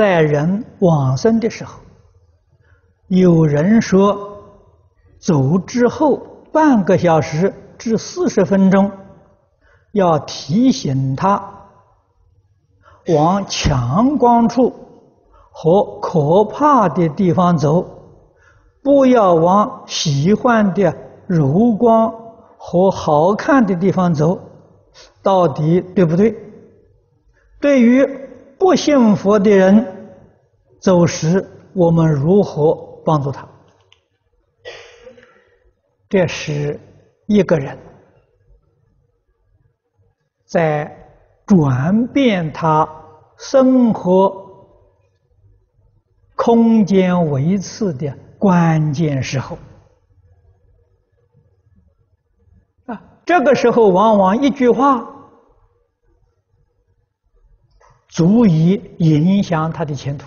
在人往生的时候，有人说走之后半个小时至四十分钟，要提醒他往强光处和可怕的地方走，不要往喜欢的柔光和好看的地方走，到底对不对？对于不信佛的人走时，我们如何帮助他？这是一个人在转变他生活空间维次的关键时候啊，这个时候往往一句话。足以影响他的前途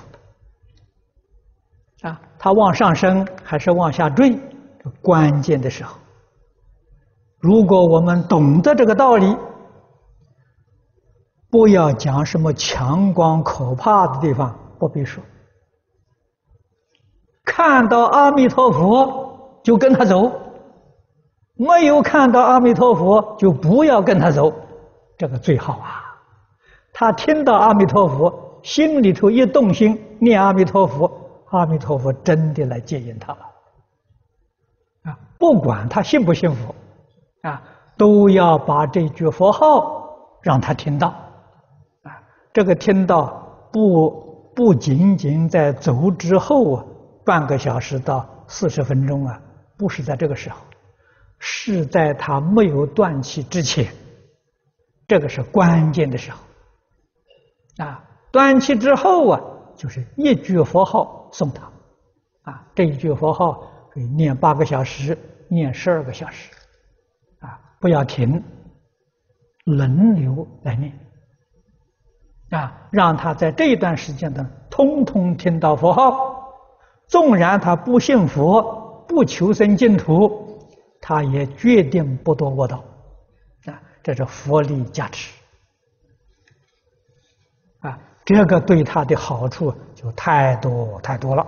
啊！他往上升还是往下坠？关键的时候，如果我们懂得这个道理，不要讲什么强光可怕的地方，不必说。看到阿弥陀佛就跟他走，没有看到阿弥陀佛就不要跟他走，这个最好啊！他听到阿弥陀佛，心里头一动心念阿弥陀佛，阿弥陀佛真的来接引他了。啊，不管他信不信佛，啊，都要把这句佛号让他听到。啊，这个听到不不仅仅在走之后啊，半个小时到四十分钟啊，不是在这个时候，是在他没有断气之前，这个是关键的时候。啊，断气之后啊，就是一句佛号送他，啊，这一句佛号可以念八个小时，念十二个小时，啊，不要停，轮流来念，啊，让他在这一段时间呢，通通听到佛号，纵然他不信佛，不求生净土，他也决定不堕恶道，啊，这是佛力加持。啊，这个对他的好处就太多太多了。